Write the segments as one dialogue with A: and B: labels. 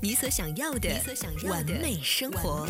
A: 你所想要的完美生活。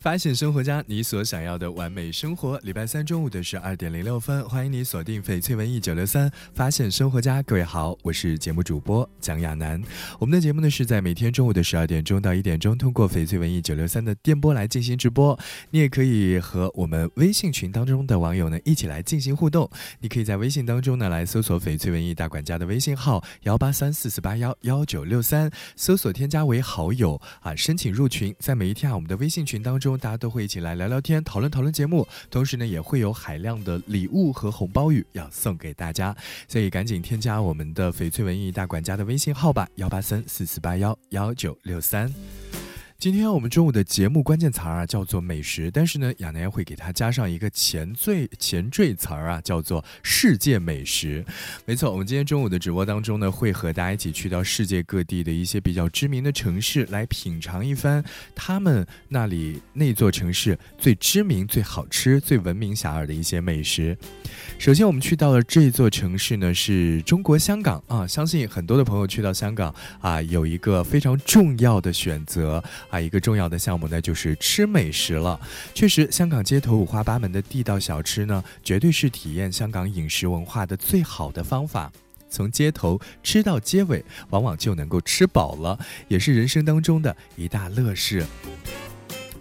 B: 发现生活家，你所想要的完美生活。礼拜三中午的十二点零六分，欢迎你锁定翡翠文艺九六三，发现生活家。各位好，我是节目主播蒋亚楠。我们的节目呢是在每天中午的十二点钟到一点钟，通过翡翠文艺九六三的电波来进行直播。你也可以和我们微信群当中的网友呢一起来进行互动。你可以在微信当中呢来搜索翡翠文艺大管家的微信号幺八三四四八幺幺九六三，搜索添加为好友啊，申请入群。在每一天啊，我们的微信群当中。大家都会一起来聊聊天，讨论讨论节目，同时呢，也会有海量的礼物和红包雨要送给大家，所以赶紧添加我们的翡翠文艺大管家的微信号吧，幺八三四四八幺幺九六三。今天我们中午的节目关键词儿啊叫做美食，但是呢，亚楠会给它加上一个前缀前缀词儿啊，叫做世界美食。没错，我们今天中午的直播当中呢，会和大家一起去到世界各地的一些比较知名的城市，来品尝一番他们那里那座城市最知名、最好吃、最闻名遐迩的一些美食。首先，我们去到了这座城市呢，是中国香港啊。相信很多的朋友去到香港啊，有一个非常重要的选择。啊，一个重要的项目呢，就是吃美食了。确实，香港街头五花八门的地道小吃呢，绝对是体验香港饮食文化的最好的方法。从街头吃到街尾，往往就能够吃饱了，也是人生当中的一大乐事。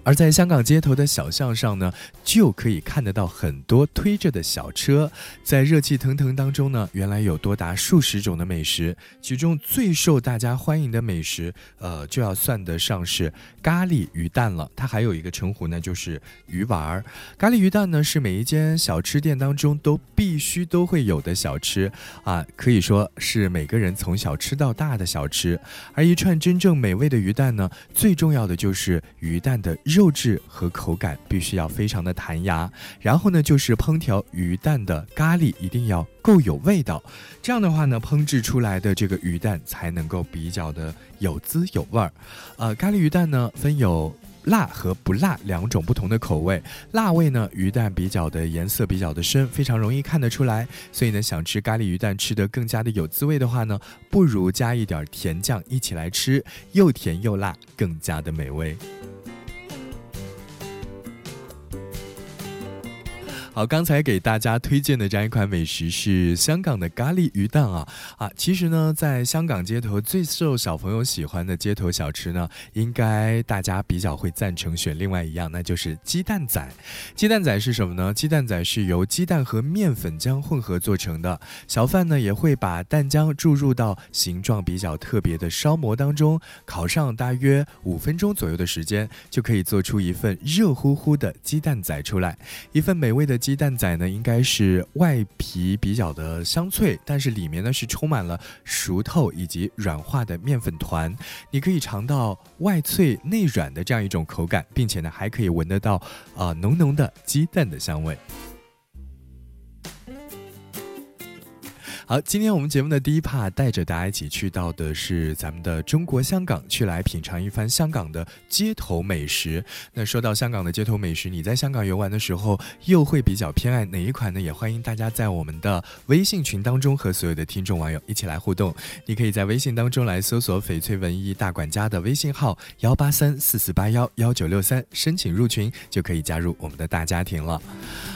B: 而在香港街头的小巷上呢，就可以看得到很多推着的小车，在热气腾腾当中呢，原来有多达数十种的美食，其中最受大家欢迎的美食，呃，就要算得上是咖喱鱼蛋了。它还有一个称呼呢，就是鱼丸儿。咖喱鱼蛋呢，是每一间小吃店当中都必须都会有的小吃啊，可以说是每个人从小吃到大的小吃。而一串真正美味的鱼蛋呢，最重要的就是鱼蛋的肉。质和口感必须要非常的弹牙，然后呢，就是烹调鱼蛋的咖喱一定要够有味道，这样的话呢，烹制出来的这个鱼蛋才能够比较的有滋有味儿。呃，咖喱鱼蛋呢分有辣和不辣两种不同的口味，辣味呢，鱼蛋比较的颜色比较的深，非常容易看得出来，所以呢，想吃咖喱鱼蛋吃得更加的有滋味的话呢，不如加一点甜酱一起来吃，又甜又辣，更加的美味。好，刚才给大家推荐的这样一款美食是香港的咖喱鱼蛋啊啊！其实呢，在香港街头最受小朋友喜欢的街头小吃呢，应该大家比较会赞成选另外一样，那就是鸡蛋仔。鸡蛋仔是什么呢？鸡蛋仔是由鸡蛋和面粉浆混合做成的。小贩呢也会把蛋浆注入到形状比较特别的烧模当中，烤上大约五分钟左右的时间，就可以做出一份热乎乎的鸡蛋仔出来，一份美味的。鸡蛋仔呢，应该是外皮比较的香脆，但是里面呢是充满了熟透以及软化的面粉团。你可以尝到外脆内软的这样一种口感，并且呢还可以闻得到啊浓浓的鸡蛋的香味。好，今天我们节目的第一 part 带着大家一起去到的是咱们的中国香港，去来品尝一番香港的街头美食。那说到香港的街头美食，你在香港游玩的时候又会比较偏爱哪一款呢？也欢迎大家在我们的微信群当中和所有的听众网友一起来互动。你可以在微信当中来搜索“翡翠文艺大管家”的微信号幺八三四四八幺幺九六三，申请入群就可以加入我们的大家庭了。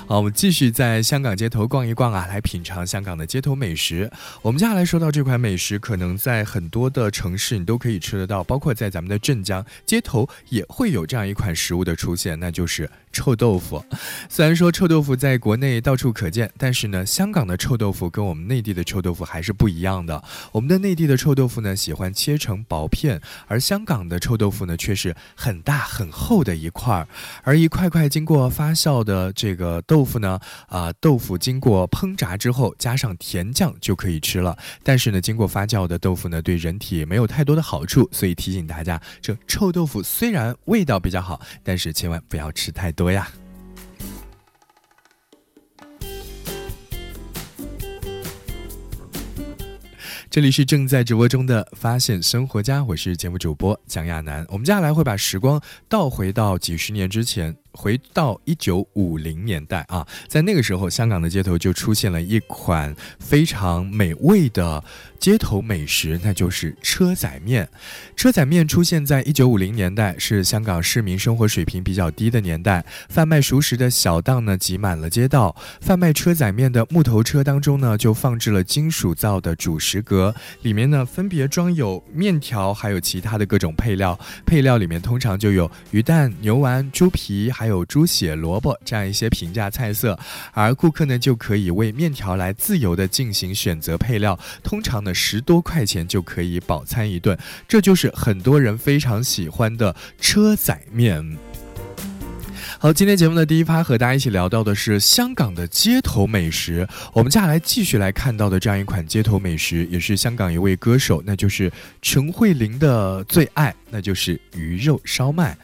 B: 好，我们继续在香港街头逛一逛啊，来品尝香港的街头美食。食，我们接下来说到这款美食，可能在很多的城市你都可以吃得到，包括在咱们的镇江街头也会有这样一款食物的出现，那就是臭豆腐。虽然说臭豆腐在国内到处可见，但是呢，香港的臭豆腐跟我们内地的臭豆腐还是不一样的。我们的内地的臭豆腐呢，喜欢切成薄片，而香港的臭豆腐呢，却是很大很厚的一块儿。而一块块经过发酵的这个豆腐呢，啊，豆腐经过烹炸之后，加上甜酱就可以吃了。但是呢，经过发酵的豆腐呢，对人体没有太多的好处，所以提醒大家，这臭豆腐虽然味道比较好，但是千万不要吃太多呀。这里是正在直播中的《发现生活家》，我是节目主播蒋亚楠。我们接下来会把时光倒回到几十年之前。回到一九五零年代啊，在那个时候，香港的街头就出现了一款非常美味的街头美食，那就是车仔面。车仔面出现在一九五零年代，是香港市民生活水平比较低的年代，贩卖熟食的小档呢挤满了街道，贩卖车仔面的木头车当中呢就放置了金属造的主食格，里面呢分别装有面条，还有其他的各种配料，配料里面通常就有鱼蛋、牛丸、猪皮。还还有猪血、萝卜这样一些平价菜色，而顾客呢就可以为面条来自由的进行选择配料，通常呢十多块钱就可以饱餐一顿，这就是很多人非常喜欢的车仔面。好，今天节目的第一趴和大家一起聊到的是香港的街头美食，我们接下来继续来看到的这样一款街头美食，也是香港一位歌手，那就是陈慧琳的最爱，那就是鱼肉烧麦。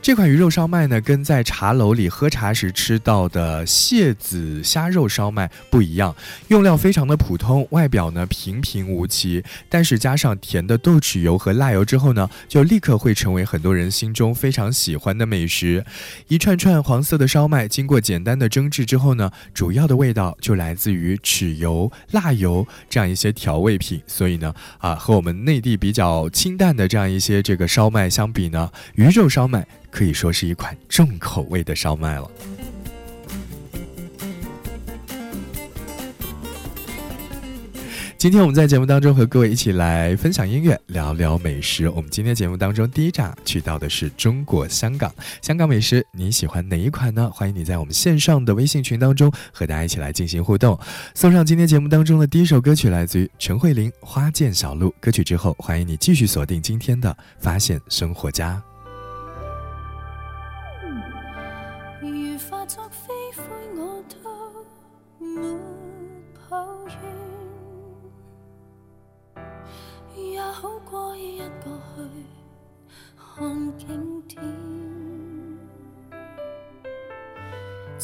B: 这款鱼肉烧麦呢，跟在茶楼里喝茶时吃到的蟹子虾肉烧麦不一样，用料非常的普通，外表呢平平无奇，但是加上甜的豆豉油和辣油之后呢，就立刻会成为很多人心中非常喜欢的美食。一串串黄色的烧麦，经过简单的蒸制之后呢，主要的味道就来自于豉油、辣油这样一些调味品。所以呢，啊，和我们内地比较清淡的这样一些这个烧麦相比呢，鱼肉烧麦。可以说是一款重口味的烧麦了。今天我们在节目当中和各位一起来分享音乐，聊聊美食。我们今天节目当中第一站去到的是中国香港，香港美食你喜欢哪一款呢？欢迎你在我们线上的微信群当中和大家一起来进行互动。送上今天节目当中的第一首歌曲，来自于陈慧琳《花见小路》。歌曲之后，欢迎你继续锁定今天的发现生活家。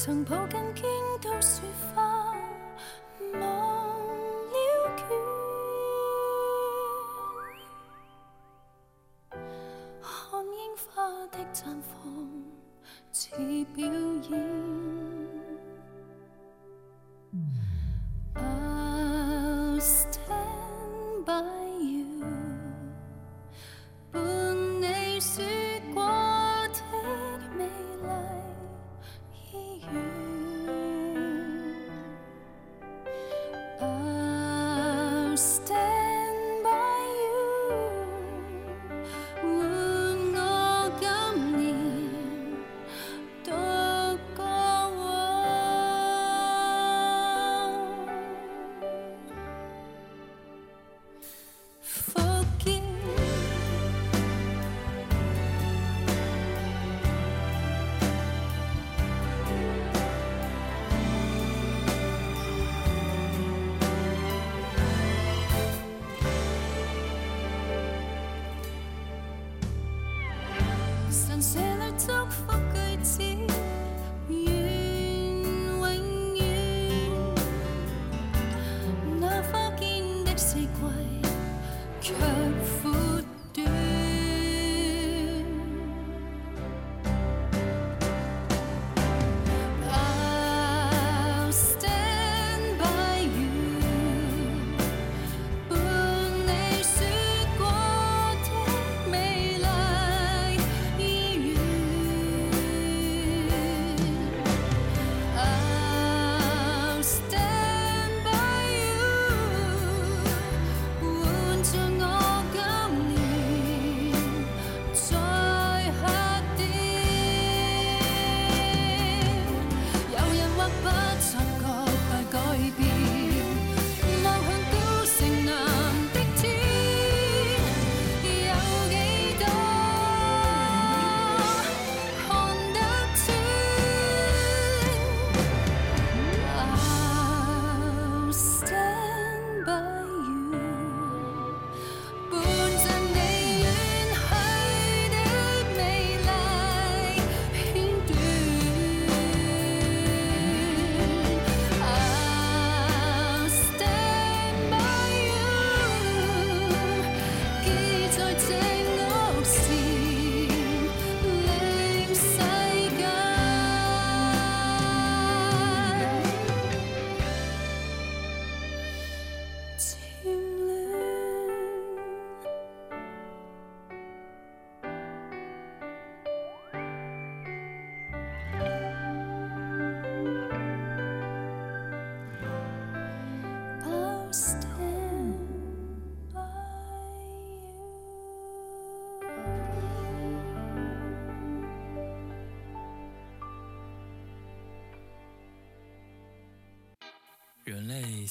C: 曾抱紧京都雪花，忘了倦。看樱花的绽放，似表演。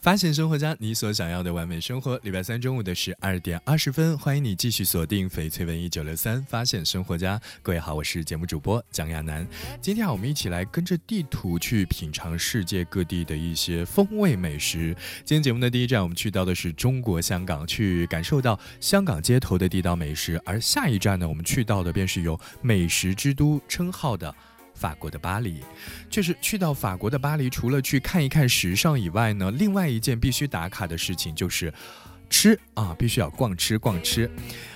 B: 发现生活家，你所想要的完美生活。礼拜三中午的十二点二十分，欢迎你继续锁定翡翠文艺九六三。发现生活家，各位好，我是节目主播蒋亚楠。今天啊，我们一起来跟着地图去品尝世界各地的一些风味美食。今天节目的第一站，我们去到的是中国香港，去感受到香港街头的地道美食。而下一站呢，我们去到的便是有美食之都称号的。法国的巴黎，确实去到法国的巴黎，除了去看一看时尚以外呢，另外一件必须打卡的事情就是吃啊，必须要逛吃逛吃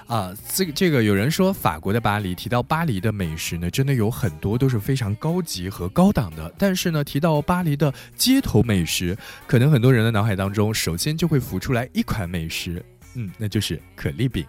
B: 啊。这个这个有人说法国的巴黎，提到巴黎的美食呢，真的有很多都是非常高级和高档的。但是呢，提到巴黎的街头美食，可能很多人的脑海当中首先就会浮出来一款美食，嗯，那就是可丽饼。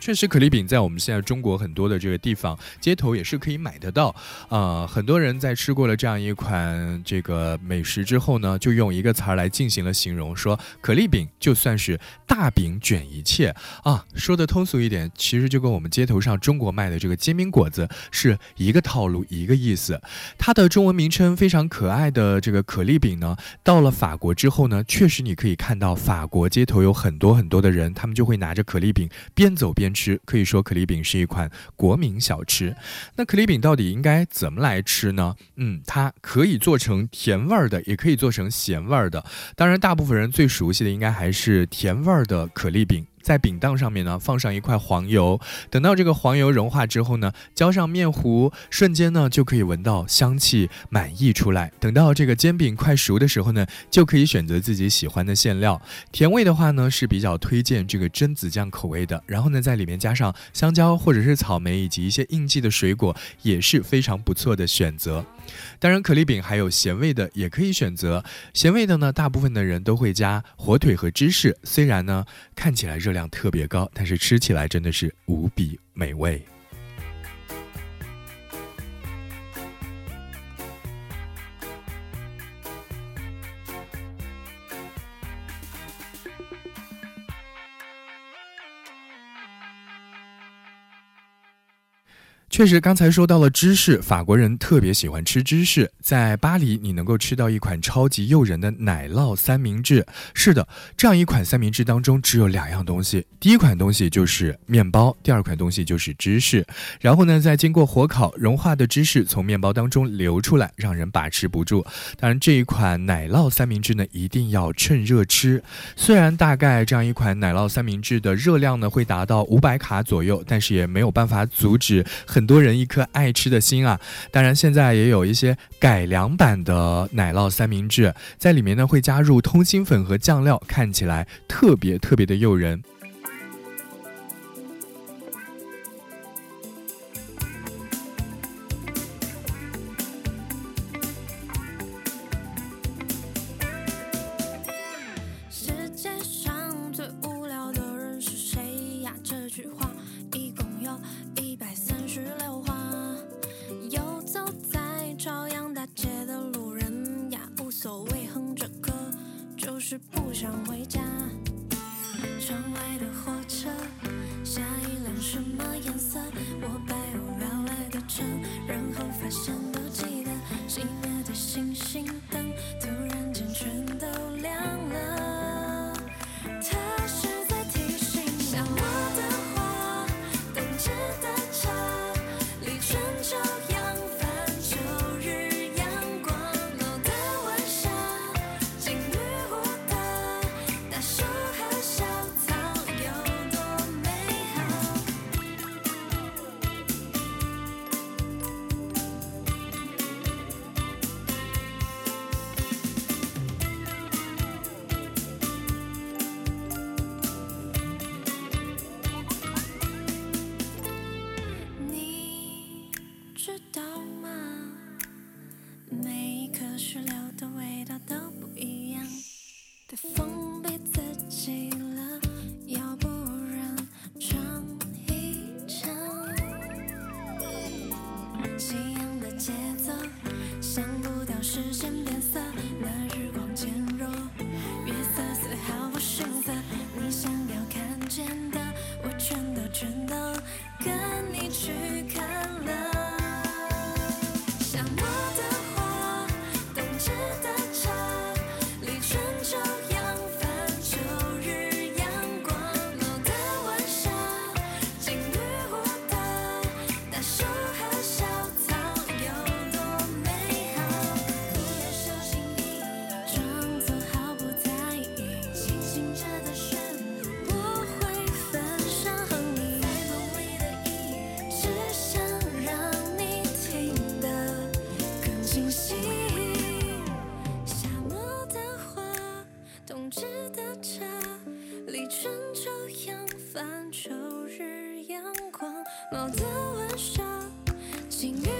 B: 确实，可丽饼在我们现在中国很多的这个地方街头也是可以买得到。啊，很多人在吃过了这样一款这个美食之后呢，就用一个词儿来进行了形容，说可丽饼就算是大饼卷一切啊。说的通俗一点，其实就跟我们街头上中国卖的这个煎饼果子是一个套路，一个意思。它的中文名称非常可爱的这个可丽饼呢，到了法国之后呢，确实你可以看到法国街头有很多很多的人，他们就会拿着可丽饼边走边。吃可以说可丽饼是一款国民小吃。那可丽饼到底应该怎么来吃呢？嗯，它可以做成甜味儿的，也可以做成咸味儿的。当然，大部分人最熟悉的应该还是甜味儿的可丽饼。在饼档上面呢，放上一块黄油，等到这个黄油融化之后呢，浇上面糊，瞬间呢就可以闻到香气满溢出来。等到这个煎饼快熟的时候呢，就可以选择自己喜欢的馅料。甜味的话呢，是比较推荐这个榛子酱口味的。然后呢，在里面加上香蕉或者是草莓以及一些应季的水果，也是非常不错的选择。当然，可丽饼还有咸味的，也可以选择。咸味的呢，大部分的人都会加火腿和芝士。虽然呢，看起来热量特别高，但是吃起来真的是无比美味。确实，刚才说到了芝士，法国人特别喜欢吃芝士。在巴黎，你能够吃到一款超级诱人的奶酪三明治。是的，这样一款三明治当中只有两样东西，第一款东西就是面包，第二款东西就是芝士。然后呢，再经过火烤，融化的芝士从面包当中流出来，让人把持不住。当然，这一款奶酪三明治呢，一定要趁热吃。虽然大概这样一款奶酪三明治的热量呢会达到五百卡左右，但是也没有办法阻止很。多人一颗爱吃的心啊！当然，现在也有一些改良版的奶酪三明治，在里面呢会加入通心粉和酱料，看起来特别特别的诱人。
C: 想回知道吗？每一颗石榴的味道都不一样。猫的玩笑，金鱼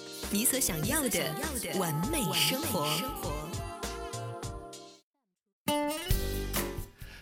A: 你所想要的完美生活。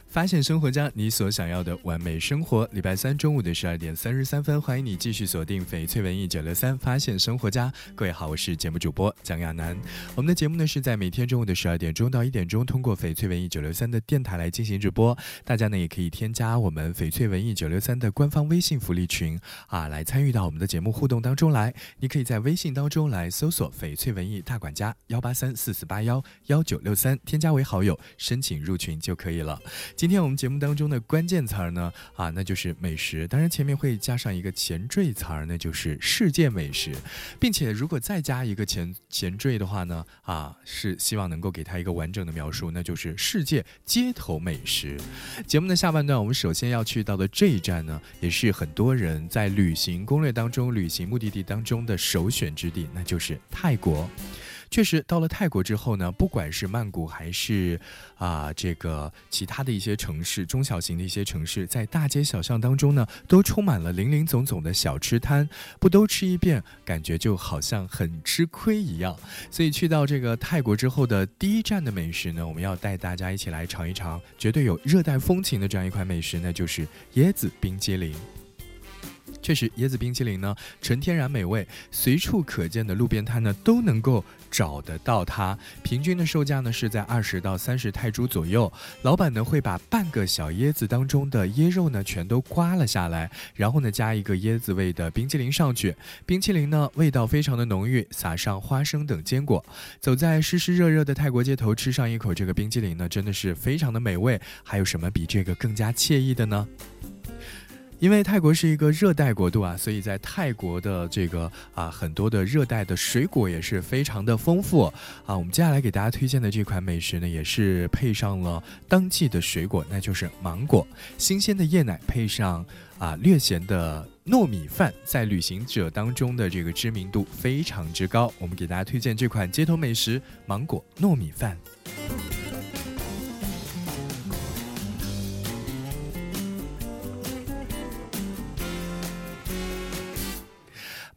B: 发现生活家，你所想要的完美生活。礼拜三中午的十二点三十三分，欢迎你继续锁定翡翠文艺九六三，发现生活家。各位好，我是节目主播蒋亚楠。我们的节目呢是在每天中午的十二点钟到一点钟，通过翡翠文艺九六三的电台来进行直播。大家呢也可以添加我们翡翠文艺九六三的官方微信福利群啊，来参与到我们的节目互动当中来。你可以在微信当中来搜索翡翠文艺大管家幺八三四四八幺幺九六三，添加为好友，申请入群就可以了。今天我们节目当中的关键词儿呢，啊，那就是美食。当然前面会加上一个前缀词儿，那就是世界美食，并且如果再加一个前前缀的话呢，啊，是希望能够给它一个完整的描述，那就是世界街头美食。节目的下半段，我们首先要去到的这一站呢，也是很多人在旅行攻略当中、旅行目的地当中的首选之地，那就是泰国。确实，到了泰国之后呢，不管是曼谷还是啊这个其他的一些城市，中小型的一些城市，在大街小巷当中呢，都充满了林林总总的小吃摊，不都吃一遍，感觉就好像很吃亏一样。所以去到这个泰国之后的第一站的美食呢，我们要带大家一起来尝一尝绝对有热带风情的这样一款美食，那就是椰子冰激凌。确实，椰子冰淇淋呢，纯天然美味，随处可见的路边摊呢都能够找得到它。平均的售价呢是在二十到三十泰铢左右。老板呢会把半个小椰子当中的椰肉呢全都刮了下来，然后呢加一个椰子味的冰淇淋上去。冰淇淋呢味道非常的浓郁，撒上花生等坚果。走在湿湿热热的泰国街头，吃上一口这个冰淇淋呢，真的是非常的美味。还有什么比这个更加惬意的呢？因为泰国是一个热带国度啊，所以在泰国的这个啊很多的热带的水果也是非常的丰富啊。我们接下来给大家推荐的这款美食呢，也是配上了当季的水果，那就是芒果。新鲜的椰奶配上啊略咸的糯米饭，在旅行者当中的这个知名度非常之高。我们给大家推荐这款街头美食——芒果糯米饭。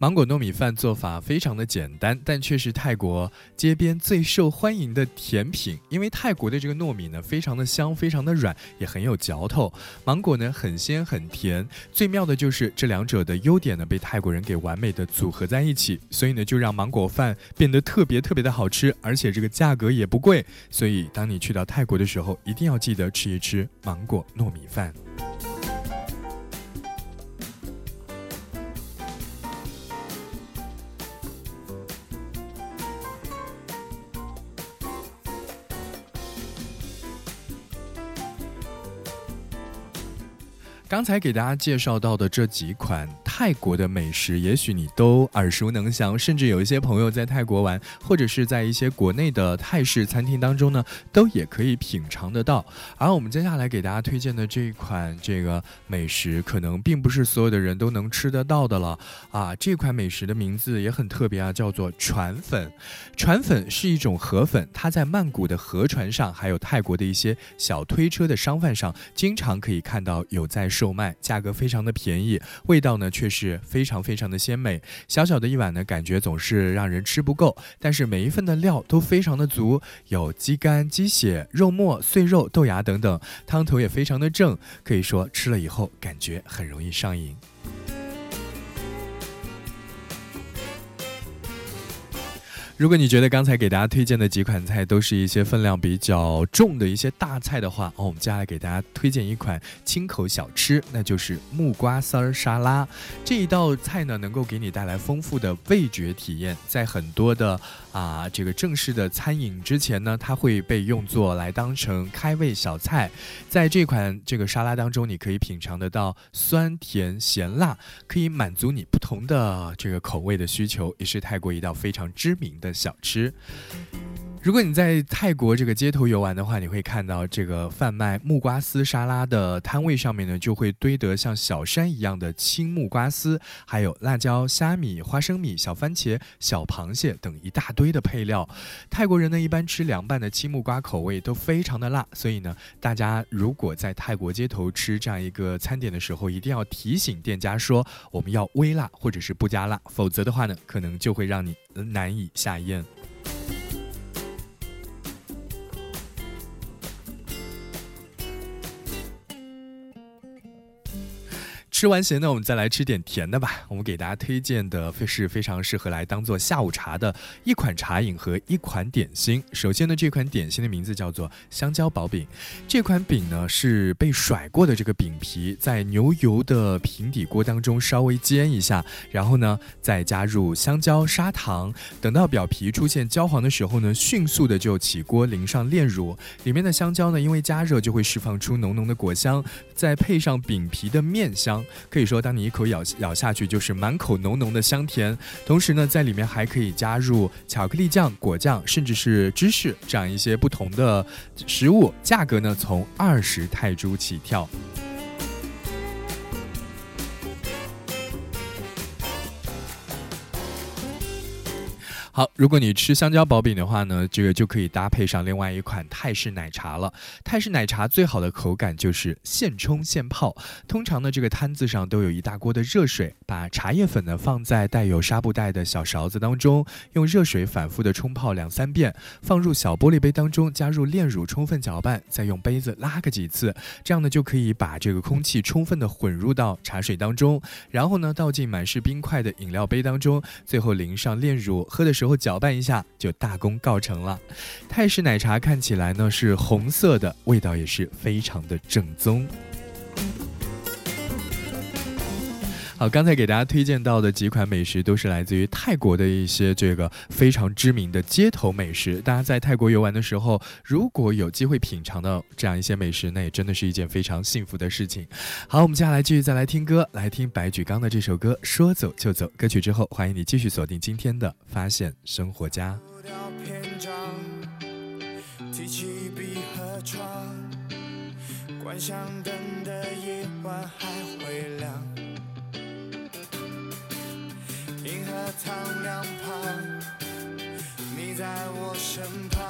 B: 芒果糯米饭做法非常的简单，但却是泰国街边最受欢迎的甜品。因为泰国的这个糯米呢，非常的香，非常的软，也很有嚼头。芒果呢，很鲜很甜。最妙的就是这两者的优点呢，被泰国人给完美的组合在一起，所以呢，就让芒果饭变得特别特别的好吃，而且这个价格也不贵。所以，当你去到泰国的时候，一定要记得吃一吃芒果糯米饭。刚才给大家介绍到的这几款泰国的美食，也许你都耳熟能详，甚至有一些朋友在泰国玩，或者是在一些国内的泰式餐厅当中呢，都也可以品尝得到。而我们接下来给大家推荐的这一款这个美食，可能并不是所有的人都能吃得到的了啊！这款美食的名字也很特别啊，叫做船粉。船粉是一种河粉，它在曼谷的河船上，还有泰国的一些小推车的商贩上，经常可以看到有在售卖，价格非常的便宜，味道呢却却是非常非常的鲜美。小小的一碗呢，感觉总是让人吃不够，但是每一份的料都非常的足，有鸡肝、鸡血、肉末、碎肉、豆芽等等，汤头也非常的正，可以说吃了以后感觉很容易上瘾。如果你觉得刚才给大家推荐的几款菜都是一些分量比较重的一些大菜的话，哦，我们接下来给大家推荐一款清口小吃，那就是木瓜丝儿沙拉。这一道菜呢，能够给你带来丰富的味觉体验，在很多的啊这个正式的餐饮之前呢，它会被用作来当成开胃小菜。在这款这个沙拉当中，你可以品尝得到酸甜咸辣，可以满足你不同的这个口味的需求，也是泰国一道非常知名的。小吃。如果你在泰国这个街头游玩的话，你会看到这个贩卖木瓜丝沙拉的摊位上面呢，就会堆得像小山一样的青木瓜丝，还有辣椒、虾米、花生米、小番茄、小螃蟹等一大堆的配料。泰国人呢，一般吃凉拌的青木瓜口味都非常的辣，所以呢，大家如果在泰国街头吃这样一个餐点的时候，一定要提醒店家说我们要微辣或者是不加辣，否则的话呢，可能就会让你难以下咽。吃完咸的，我们再来吃点甜的吧。我们给大家推荐的非是非常适合来当做下午茶的一款茶饮和一款点心。首先呢，这款点心的名字叫做香蕉薄饼。这款饼呢是被甩过的这个饼皮，在牛油的平底锅当中稍微煎一下，然后呢再加入香蕉、砂糖，等到表皮出现焦黄的时候呢，迅速的就起锅淋上炼乳。里面的香蕉呢，因为加热就会释放出浓浓的果香，再配上饼皮的面香。可以说，当你一口咬咬下去，就是满口浓浓的香甜。同时呢，在里面还可以加入巧克力酱、果酱，甚至是芝士这样一些不同的食物。价格呢，从二十泰铢起跳。好，如果你吃香蕉薄饼的话呢，这个就可以搭配上另外一款泰式奶茶了。泰式奶茶最好的口感就是现冲现泡。通常呢，这个摊子上都有一大锅的热水，把茶叶粉呢放在带有纱布袋的小勺子当中，用热水反复的冲泡两三遍，放入小玻璃杯当中，加入炼乳，充分搅拌，再用杯子拉个几次，这样呢就可以把这个空气充分的混入到茶水当中。然后呢，倒进满是冰块的饮料杯当中，最后淋上炼乳，喝的时。时候搅拌一下就大功告成了。泰式奶茶看起来呢是红色的，味道也是非常的正宗。好，刚才给大家推荐到的几款美食都是来自于泰国的一些这个非常知名的街头美食。大家在泰国游玩的时候，如果有机会品尝到这样一些美食，那也真的是一件非常幸福的事情。好，我们接下来继续再来听歌，来听白举纲的这首歌《说走就走》。歌曲之后，欢迎你继续锁定今天的《发现生活家》。
D: 关上灯的夜晚还会亮塘两旁，你在我身旁，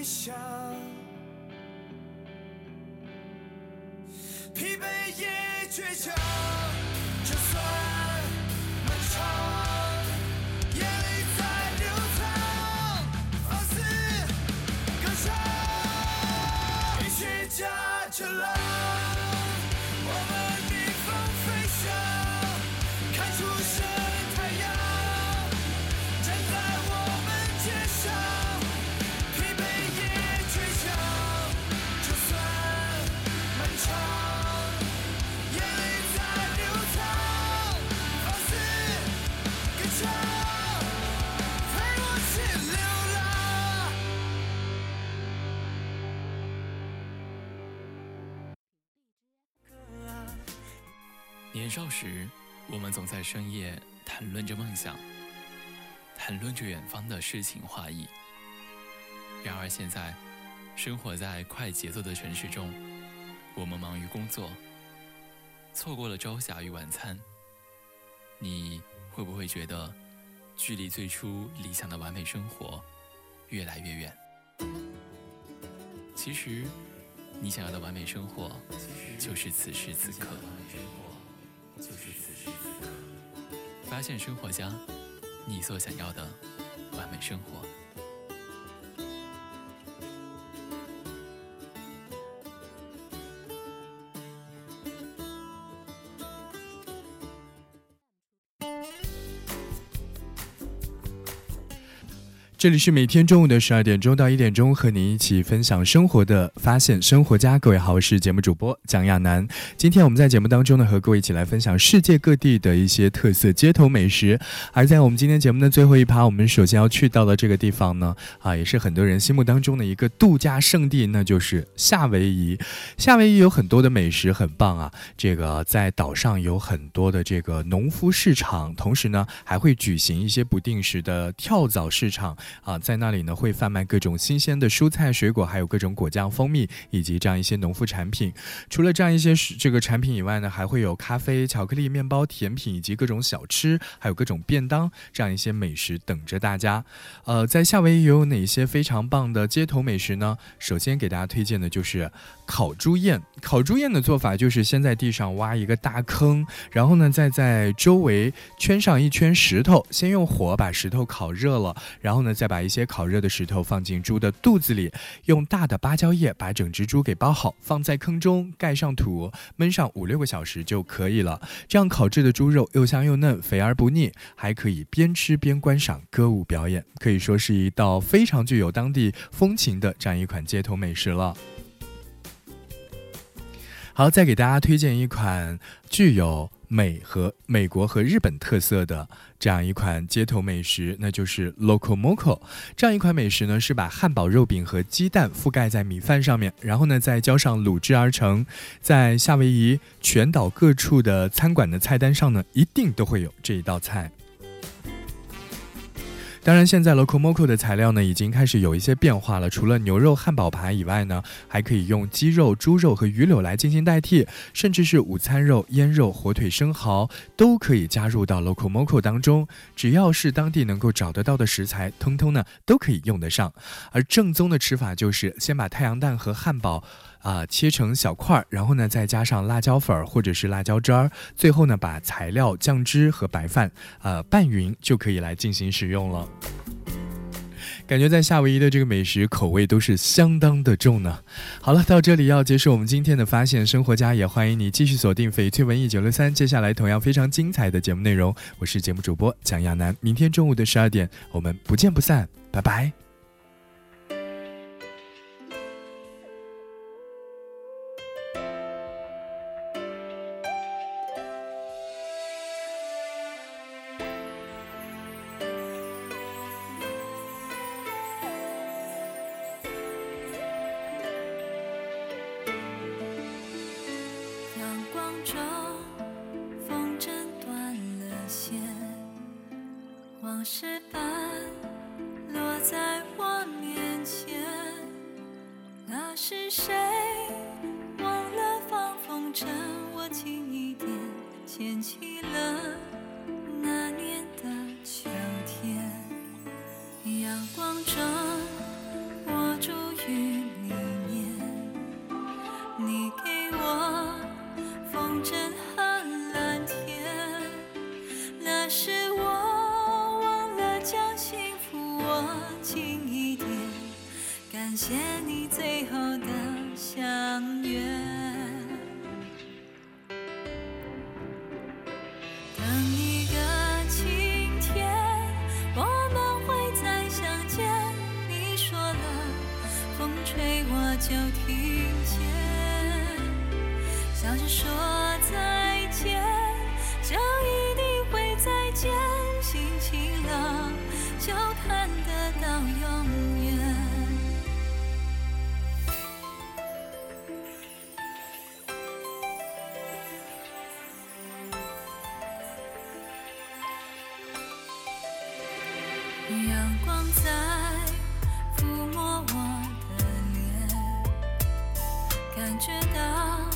D: 你
E: 想。时，我们总在深夜谈论着梦想，谈论着远方的诗情画意。然而现在，生活在快节奏的城市中，我们忙于工作，错过了朝霞与晚餐。你会不会觉得，距离最初理想的完美生活越来越远？其实，你想要的完美生活，就是此时此刻。发现生活家，你所想要的完美生活。
B: 这里是每天中午的十二点钟到一点钟，和您一起分享生活的发现生活家。各位好，我是节目主播蒋亚楠。今天我们在节目当中呢，和各位一起来分享世界各地的一些特色街头美食。而在我们今天节目的最后一趴，我们首先要去到的这个地方呢，啊，也是很多人心目当中的一个度假胜地，那就是夏威夷。夏威夷有很多的美食，很棒啊。这个在岛上有很多的这个农夫市场，同时呢，还会举行一些不定时的跳蚤市场。啊，在那里呢会贩卖各种新鲜的蔬菜、水果，还有各种果酱、蜂蜜，以及这样一些农副产品。除了这样一些这个产品以外呢，还会有咖啡、巧克力、面包、甜品，以及各种小吃，还有各种便当这样一些美食等着大家。呃，在夏威夷有哪些非常棒的街头美食呢？首先给大家推荐的就是烤猪宴。烤猪宴的做法就是先在地上挖一个大坑，然后呢，再在周围圈上一圈石头，先用火把石头烤热了，然后呢，再把一些烤热的石头放进猪的肚子里，用大的芭蕉叶把整只猪给包好，放在坑中，盖上土，焖上五六个小时就可以了。这样烤制的猪肉又香又嫩，肥而不腻，还可以边吃边观赏歌舞表演，可以说是一道非常具有当地风情的这样一款街头美食了。好，再给大家推荐一款具有美和美国和日本特色的这样一款街头美食，那就是 Loco Moco。这样一款美食呢，是把汉堡肉饼和鸡蛋覆盖在米饭上面，然后呢再浇上卤汁而成。在夏威夷全岛各处的餐馆的菜单上呢，一定都会有这一道菜。当然，现在 Loco Moco 的材料呢，已经开始有一些变化了。除了牛肉汉堡排以外呢，还可以用鸡肉、猪肉和鱼柳来进行代替，甚至是午餐肉、腌肉、火腿、生蚝都可以加入到 Loco Moco 当中。只要是当地能够找得到的食材，通通呢都可以用得上。而正宗的吃法就是先把太阳蛋和汉堡。啊，切成小块儿，然后呢，再加上辣椒粉儿或者是辣椒汁儿，最后呢，把材料、酱汁和白饭呃拌匀，就可以来进行食用了。感觉在夏威夷的这个美食口味都是相当的重呢。好了，到这里要结束我们今天的发现生活家，也欢迎你继续锁定翡翠文艺九六三，接下来同样非常精彩的节目内容，我是节目主播蒋亚楠，明天中午的十二点，我们不见不散，拜拜。
C: 是谁忘了放风筝？我轻一点牵起了阳光在抚摸我的脸，感觉到。